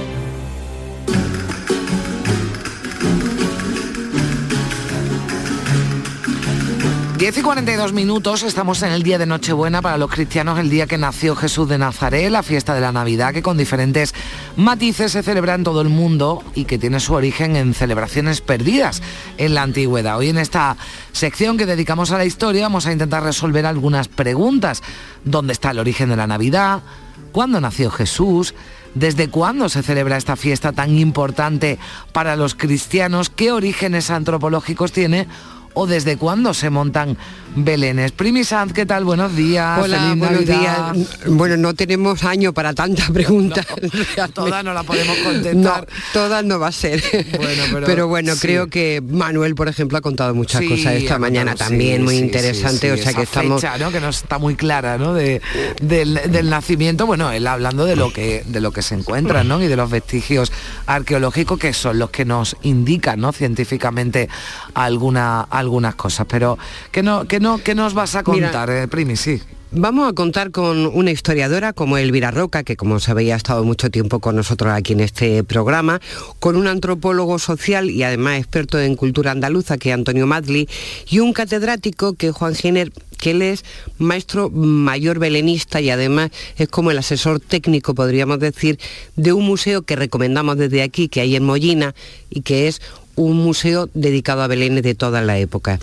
10 y 42 minutos, estamos en el día de Nochebuena para los cristianos, el día que nació Jesús de Nazaret, la fiesta de la Navidad, que con diferentes matices se celebra en todo el mundo y que tiene su origen en celebraciones perdidas en la antigüedad. Hoy en esta sección que dedicamos a la historia vamos a intentar resolver algunas preguntas. ¿Dónde está el origen de la Navidad? ¿Cuándo nació Jesús? ¿Desde cuándo se celebra esta fiesta tan importante para los cristianos? ¿Qué orígenes antropológicos tiene? O desde cuándo se montan belenes. Primi Sanz, ¿qué tal? Buenos días. Hola, feliz buenos Navidad. días. Bueno, no tenemos año para tanta pregunta. todas no la podemos No, contestar. todas no va a ser. pero- pero, bueno, sí. creo que Manuel, por ejemplo, ha contado muchas Sí, cosas esta mañana contado, también, sí, muy interesante. o sea que estamos. fecha, ¿no? que no está muy clara, ¿no? De, del, del nacimiento, bueno, él hablando de lo que de lo que se encuentra, ¿no? Y de los vestigios arqueológicos que son los que nos indican, ¿no? Científicamente alguna, algunas cosas. Pero ¿qué no, qué no, qué nos vas a Mira, contar, eh, Primi? Sí. Vamos a contar con una historiadora como Elvira Roca, que como sabéis ha estado mucho tiempo con nosotros aquí en este programa, con un antropólogo social y además experto en cultura andaluza, que es Antonio Madli, y un catedrático que es Juan Giner, que él es maestro mayor belenista y además es como el asesor técnico, podríamos decir, de un museo que recomendamos desde aquí, que hay en Mollina, y que es un museo dedicado a Belén de toda la época.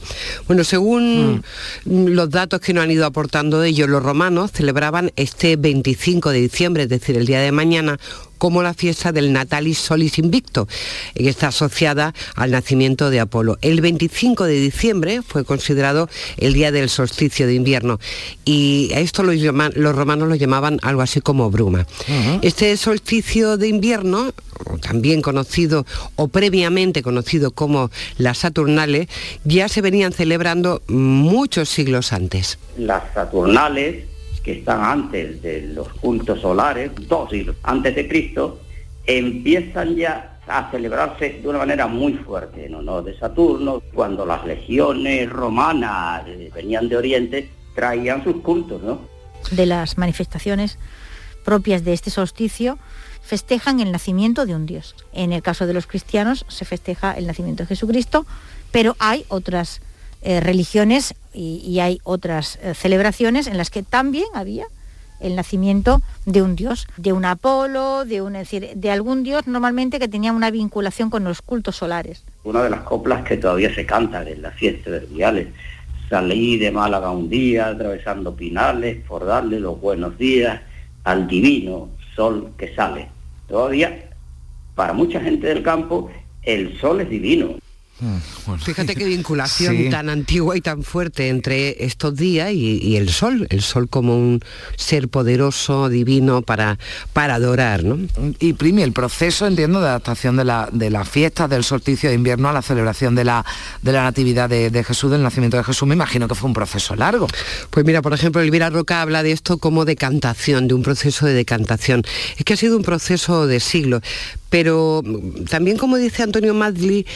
Bueno, según los datos que nos han ido aportando ellos, los romanos celebraban este 25 de diciembre, es decir, el día de mañana, como la fiesta del Natalis Solis Invicto, que está asociada al nacimiento de Apolo. El 25 de diciembre fue considerado el día del solsticio de invierno y a esto los, llaman- los romanos lo llamaban algo así como bruma. Este solsticio de invierno, también conocido o previamente conocido como las Saturnales, ya se venían celebrando muchos siglos antes. las Saturnales, que están antes de los cultos solares, dos siglos antes de Cristo, empiezan ya a celebrarse de una manera muy fuerte en honor de Saturno. Cuando las legiones romanas eh, venían de Oriente, traían sus cultos, ¿no? de las manifestaciones propias de este solsticio festejan el nacimiento de un dios. En el caso de los cristianos se festeja el nacimiento de Jesucristo, pero hay otras eh, religiones y, hay otras eh, celebraciones en las que también había el nacimiento de un dios, de un Apolo, de, un, decir, de algún dios normalmente que tenía una vinculación con los cultos solares. Una de las coplas que todavía se cantan en la fiesta de Viales. Salí de Málaga un día, atravesando pinales, por darle los buenos días al divino sol que sale. Todavía, para mucha gente del campo, el sol es divino. Fíjate qué vinculación Sí. tan antigua y tan fuerte entre estos días y, y el sol, el sol como un ser poderoso, divino para, para adorar, ¿no? Y Primi, el proceso, entiendo, de adaptación de la, de la fiesta del solsticio de invierno a la celebración de la, de la natividad de, de Jesús, del nacimiento de Jesús, me imagino que fue un proceso largo. Pues mira, por ejemplo, Elvira Roca habla de esto como decantación, de un proceso de decantación. Es que ha sido un proceso de siglos, pero también como dice Antonio Madli,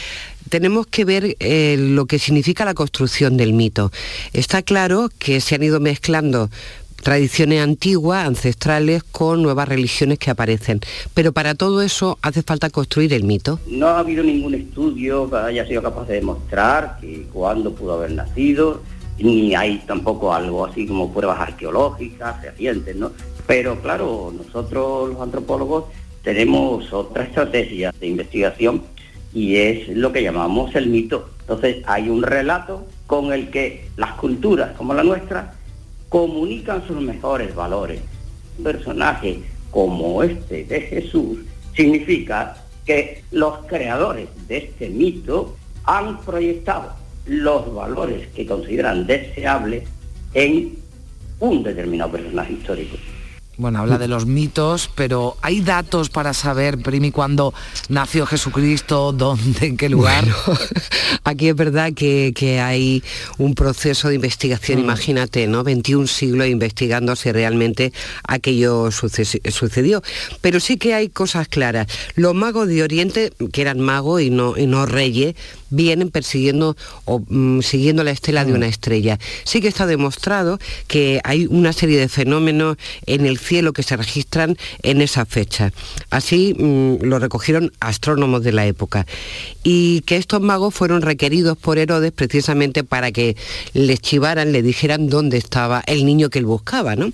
tenemos que ver eh, lo que significa la construcción del mito. Está claro que se han ido mezclando tradiciones antiguas, ancestrales, con nuevas religiones que aparecen. Pero para todo eso hace falta construir el mito. No ha habido ningún estudio que haya sido capaz de demostrar que cuándo pudo haber nacido, ni hay tampoco algo así como pruebas arqueológicas, fehacientes, ¿no? Pero claro, nosotros los antropólogos tenemos otra estrategia de investigación y es lo que llamamos el mito. Entonces hay un relato con el que las culturas como la nuestra comunican sus mejores valores. Un personaje como este de Jesús significa que los creadores de este mito han proyectado los valores que consideran deseables en un determinado personaje histórico. Bueno, habla de los mitos, pero ¿hay datos para saber, Primi, cuándo nació Jesucristo, dónde, en qué lugar? Aquí es verdad que, que hay un proceso de investigación, Mm. imagínate, ¿no? 21 siglos investigando si realmente aquello suce- sucedió. Pero sí que hay cosas claras. Los magos de Oriente, que eran magos y no, y no reyes, vienen persiguiendo o mm, siguiendo la estela Mm. de una estrella. Sí que está demostrado que hay una serie de fenómenos en el cielo que se registran en esa fecha. Así mm, lo recogieron astrónomos de la época. Y que estos magos fueron requeridos por Herodes precisamente para que les chivaran, le dijeran dónde estaba el niño que él buscaba. ¿no?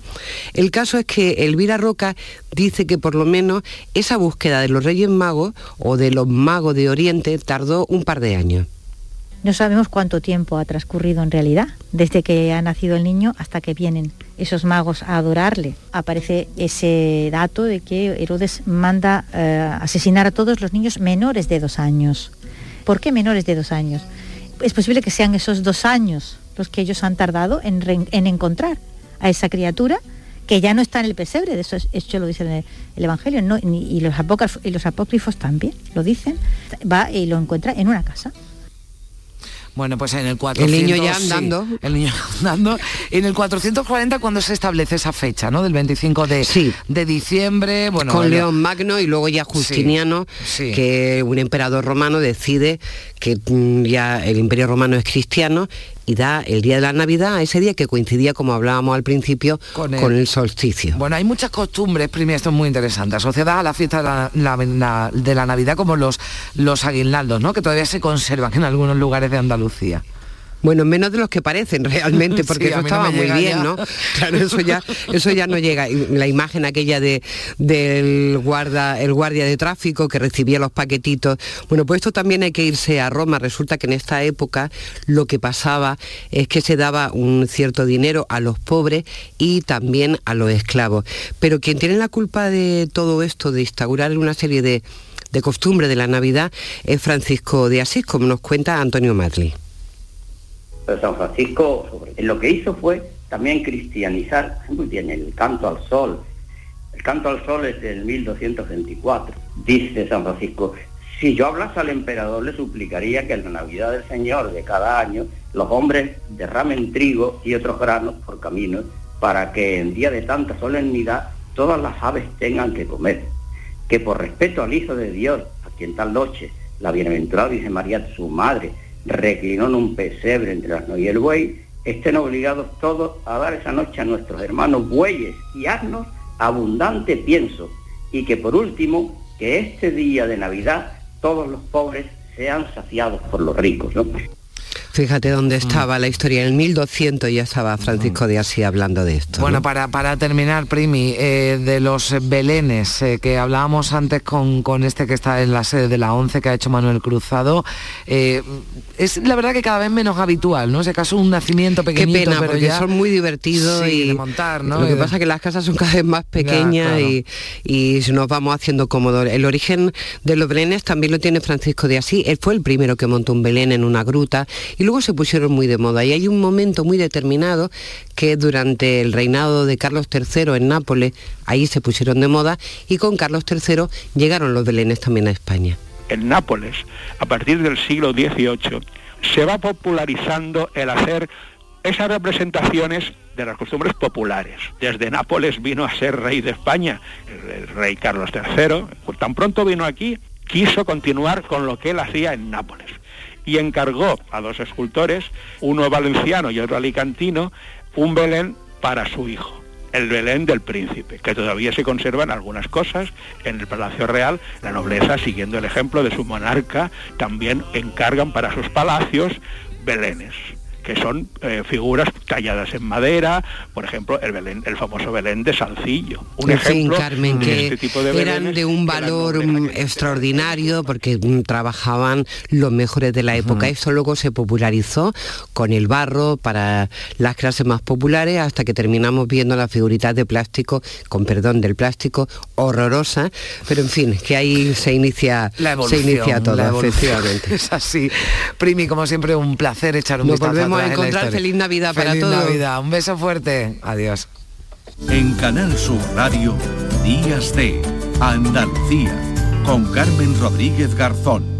El caso es que Elvira Roca dice que por lo menos esa búsqueda de los Reyes Magos o de los magos de Oriente tardó un par de años. No sabemos cuánto tiempo ha transcurrido en realidad, desde que ha nacido el niño hasta que vienen esos magos a adorarle. Aparece ese dato de que Herodes manda eh, asesinar a todos los niños menores de dos años. ¿Por qué menores de dos años? Es posible que sean esos dos años los que ellos han tardado en, encontrar a esa criatura que ya no está en el pesebre, de eso, es- eso lo dice el, el Evangelio, ¿no? y, y los apócrifos, y los apócrifos también lo dicen, va y lo encuentra en una casa. Bueno, pues en el 400... El niño ya sí, andando. el niño andando. En el 440 cuando se establece esa fecha, ¿no? Del 25 de, de diciembre. Bueno, con bueno, León Magno y luego ya Justiniano, que un emperador romano decide que mm, ya el imperio romano es cristiano y da el día de la Navidad, ese día que coincidía, como hablábamos al principio, con el, solsticio. Bueno, hay muchas costumbres, Primi, esto es muy interesante, asociadas a la fiesta de la, de la Navidad como los, los aguinaldos, ¿no? que todavía se conservan en algunos lugares de Andalucía. Bueno, menos de los que parecen realmente, porque eso estaba muy bien, ¿no? Claro, eso ya, eso ya no llega. La imagen aquella de, del guarda, el guardia de tráfico que recibía los paquetitos. Bueno, pues esto también hay que irse a Roma. Resulta que en esta época lo que pasaba es que se daba un cierto dinero a los pobres y también a los esclavos. Pero quien tiene la culpa de todo esto, de instaurar una serie de, de costumbres de la Navidad, es Francisco de Asís, como nos cuenta Antonio Madli. San Francisco lo que hizo fue también cristianizar, muy bien, el canto al sol. El canto al sol es del 1224. Dice San Francisco, si yo hablase al emperador le suplicaría que en la Navidad del Señor de cada año los hombres derramen trigo y otros granos por caminos para que en día de tanta solemnidad todas las aves tengan que comer. Que por respeto al Hijo de Dios, a quien tal noche la bienaventurada Virgen María, su madre, reclinó en un pesebre entre las y el buey, estén obligados todos a dar esa noche a nuestros hermanos bueyes y asnos abundante pienso, y que por último, que este día de Navidad todos los pobres sean saciados por los ricos. ¿no? Fíjate dónde mm. estaba la historia. En el 1200 ya estaba Francisco de Asís hablando de esto. Bueno, para, para terminar, Primi, eh, de los belenes eh, que hablábamos antes con, con este que está en la sede de la 11 que ha hecho Manuel Cruzado, eh, es la verdad que cada vez menos habitual, ¿no? Ese caso un nacimiento pequeñito, Qué pena, pero porque son muy divertidos y montar, ¿no? Lo que pasa es que las casas son cada vez más pequeñas y, y nos vamos haciendo cómodos. El origen de los belenes también lo tiene Francisco de Asís. Él fue el primero que montó un belén en una gruta y luego se pusieron muy de moda. Y hay un momento muy determinado que durante el reinado de Carlos III en Nápoles, ahí se pusieron de moda y con Carlos III llegaron los belenes también a España. En Nápoles, a partir del siglo XVIII, se va popularizando el hacer esas representaciones de las costumbres populares. Desde Nápoles vino a ser rey de España, el, rey Carlos III. Tan pronto vino aquí, quiso continuar con lo que él hacía en Nápoles y encargó a dos escultores, uno valenciano y otro alicantino, un Belén para su hijo el Belén del príncipe, que todavía se conservan algunas cosas en el Palacio Real. La nobleza, siguiendo el ejemplo de su monarca, también encargan para sus palacios Belenes que son eh, figuras talladas en madera, por ejemplo, el Belén, el famoso Belén de Salcillo. Un ejemplo Carmen, que este tipo de eran de un valor mm, extraordinario porque mm, trabajaban los mejores de la época. Eso luego se popularizó con el barro para las clases más populares hasta que terminamos viendo las figuritas de plástico, con perdón del plástico, horrorosa, pero en fin, que ahí se inicia, se inicia todo, efectivamente. Es así. Primi, como siempre, un placer echar un vistazo a encontrar feliz Navidad para feliz todos. Navidad. Un beso fuerte. Adiós. En Canal Sur Radio, Días de Andalucía, con Carmen Rodríguez Garzón.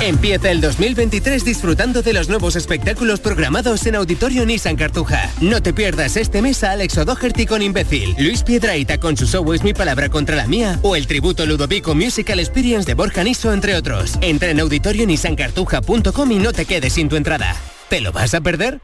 Empieza el 2023 disfrutando de los nuevos espectáculos programados en Auditorio Nissan Cartuja. No te pierdas este mes a Alex O'Doherty con Imbécil, Luis Piedraita con su show Es mi palabra contra la mía o el tributo Ludovico Musical Experience de Borja Niso, entre otros. Entra en auditorionissancartuja.com y no te quedes sin tu entrada. ¿Te lo vas a perder?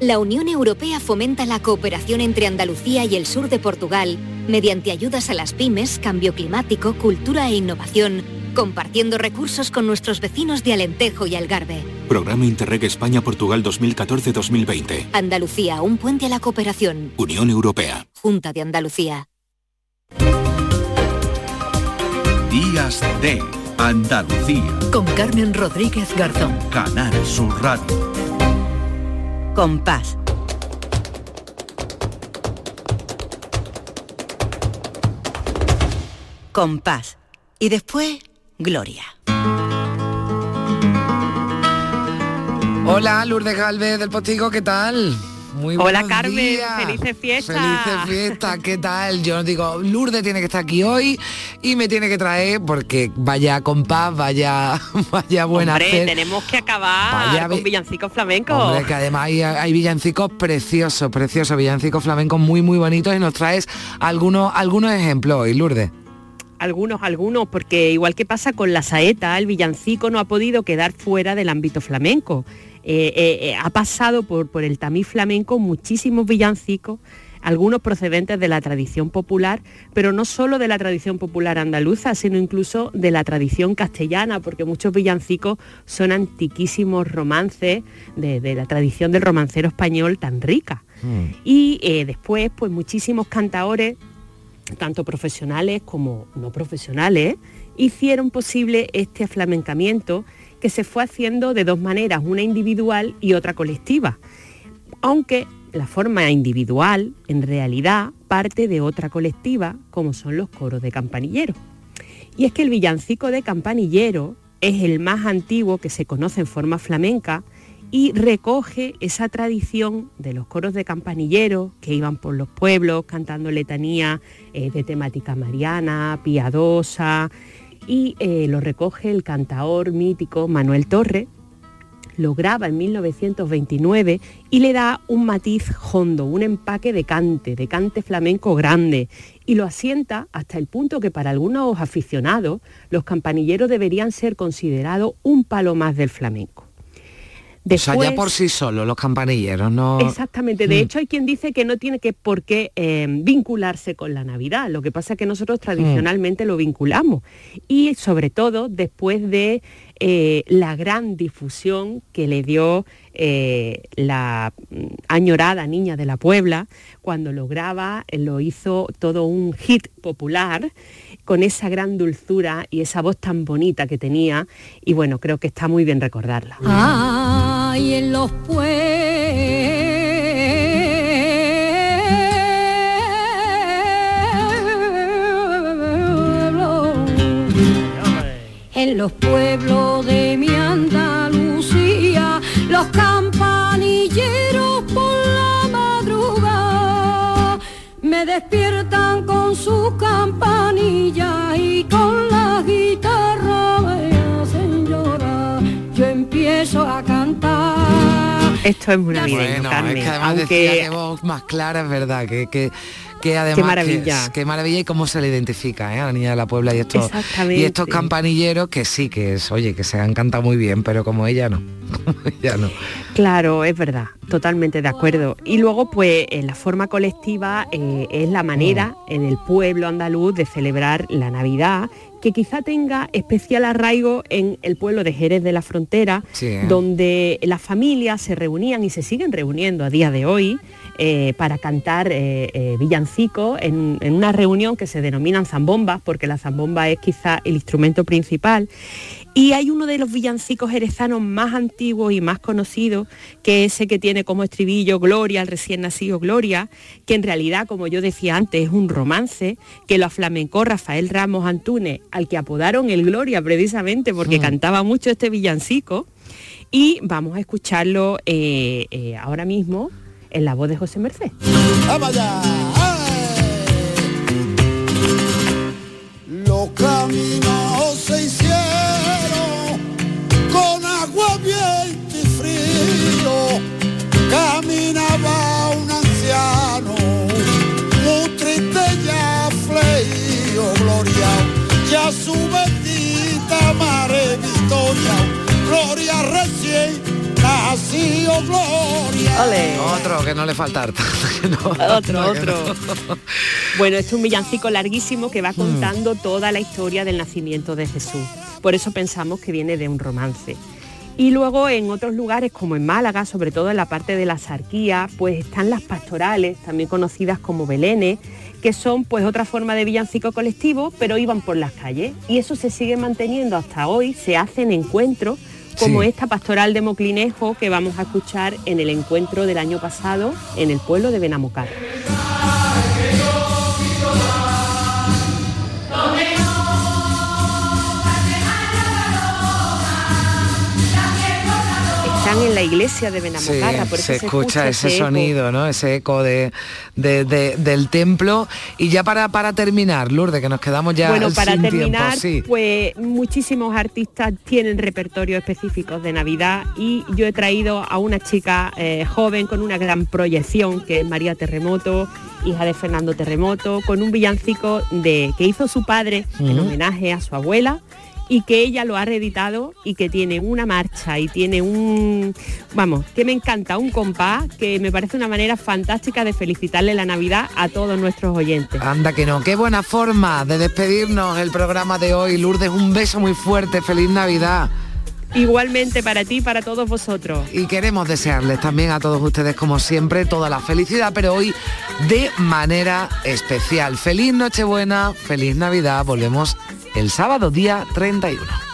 La Unión Europea fomenta la cooperación entre Andalucía y el sur de Portugal mediante ayudas a las pymes, cambio climático, cultura e innovación, compartiendo recursos con nuestros vecinos de Alentejo y Algarve. Programa Interreg España-Portugal 2014-2020. Andalucía, un puente a la cooperación. Unión Europea. Junta de Andalucía. Días de Andalucía. Con Carmen Rodríguez Garzón. Canal Sur Radio. Compás. Compás. Y después, Gloria. Hola, Lourdes Galvez del Postigo, ¿qué tal? Muy Hola buenos Carmen, días. felices fiestas. Felices fiestas, ¿qué tal? Yo digo, Lourdes tiene que estar aquí hoy y me tiene que traer porque vaya compás, vaya, vaya buena Hombre, hacer. tenemos que acabar Vaya con vi- villancicos flamencos. Hombre, que además hay, hay villancicos preciosos, preciosos, villancicos flamencos muy, muy bonitos y nos traes algunos, algunos ejemplos hoy, Lourdes. Algunos, algunos, porque igual que pasa con la saeta, el villancico no ha podido quedar fuera del ámbito flamenco. Eh, eh, eh, ha pasado por, por el tamiz flamenco muchísimos villancicos, algunos procedentes de la tradición popular, pero no solo de la tradición popular andaluza, sino incluso de la tradición castellana, porque muchos villancicos son antiquísimos romances de, de la tradición del romancero español tan rica. Y eh, después, pues muchísimos cantaores tanto profesionales como no profesionales, hicieron posible este aflamencamiento que se fue haciendo de dos maneras, una individual y otra colectiva. Aunque la forma individual, en realidad, parte de otra colectiva, como son los coros de campanilleros. Y es que el villancico de campanillero es el más antiguo que se conoce en forma flamenca y recoge esa tradición de los coros de campanilleros que iban por los pueblos cantando letanía eh, de temática mariana, piadosa, y eh, lo recoge el cantaor mítico Manuel Torre, lo graba en 1929 y le da un matiz hondo, un empaque de cante, de cante flamenco grande, y lo asienta hasta el punto que para algunos aficionados los campanilleros deberían ser considerados un palo más del flamenco. O sea, ya por sí solos los campanilleros, ¿no? Exactamente, de Mm. hecho hay quien dice que no tiene que por qué eh, vincularse con la Navidad, lo que pasa es que nosotros tradicionalmente lo vinculamos y sobre todo después de eh, la gran difusión que le dio eh, la mm, añorada niña de la Puebla, cuando lo graba, lo hizo todo un hit popular con esa gran dulzura y esa voz tan bonita que tenía y bueno, creo que está muy bien recordarla. Ay, en los pueblos, en los pueblos de mi Andalucía, los Esto es muy navideño, Bueno, Carmen, es que además aunque- decía que voz más clara, es verdad, que, que, que además... Qué maravilla. que- Qué maravilla y cómo se le identifica ¿eh? a la niña de la Puebla y estos, y estos campanilleros que sí, que es, oye, que se han cantado muy bien, pero como ella no. Como ella no. Claro, es verdad, totalmente de acuerdo. Y luego, pues, en la forma colectiva eh, es la manera en el pueblo andaluz de celebrar la Navidad, que quizá tenga especial arraigo en el pueblo de Jerez de la Frontera, Sí, ¿eh? donde las familias se reunían y se siguen reuniendo a día de hoy eh, para cantar eh, eh, villancicos en, en una reunión que se denominan zambombas, porque la zambomba es quizá el instrumento principal. Y hay uno de los villancicos jerezanos más antiguos y más conocidos, que es ese que tiene como estribillo Gloria, el recién nacido Gloria, que en realidad, como yo decía antes, es un romance que lo aflamencó Rafael Ramos Antúnez, al que apodaron el Gloria precisamente porque cantaba mucho este villancico. Y vamos a escucharlo eh, eh, ahora mismo en la voz de José Merced. ¡Vamos allá! Los caminos caminaba un anciano, muy triste ya fleío, gloria, ya su bendita madre victoria, gloria recién. nació gloria. Otro que no le falta harta. No, otro, otro. No. Bueno, este es un villancico larguísimo que va mm. contando mm. toda la historia del nacimiento de Jesús. Por eso pensamos que viene de un romance. Y luego en otros lugares como en Málaga, sobre todo en la parte de la Sarquía, pues están las pastorales, también conocidas como belenes, que son pues otra forma de villancico colectivo, pero iban por las calles. Y eso se sigue manteniendo hasta hoy, se hacen encuentros como Sí. esta pastoral de Moclinejo que vamos a escuchar en el encuentro del año pasado en el pueblo de Benamocar. Están en la iglesia de Sí, Benamocarra, por eso se, escucha ese sonido, ¿no? Ese eco de, de- de- del templo. Y ya para, para terminar, Lourdes, que nos quedamos ya bueno, para sin terminar, tiempo, sí. pues muchísimos artistas tienen repertorios específicos de Navidad y yo he traído a una chica eh, joven con una gran proyección, que es María Terremoto, hija de Fernando Terremoto, con un villancico de, que hizo su padre en homenaje a su abuela y que ella lo ha reeditado y que tiene una marcha y tiene un, vamos, que me encanta, un compás que me parece una manera fantástica de felicitarle la Navidad a todos nuestros oyentes. Anda que no, qué buena forma de despedirnos el programa de hoy. Lourdes, un beso muy fuerte, feliz Navidad. Igualmente para ti y para todos vosotros. Y queremos desearles también a todos ustedes, como siempre, toda la felicidad, pero hoy de manera especial. Feliz Nochebuena, feliz Navidad. Volvemos el sábado día 31.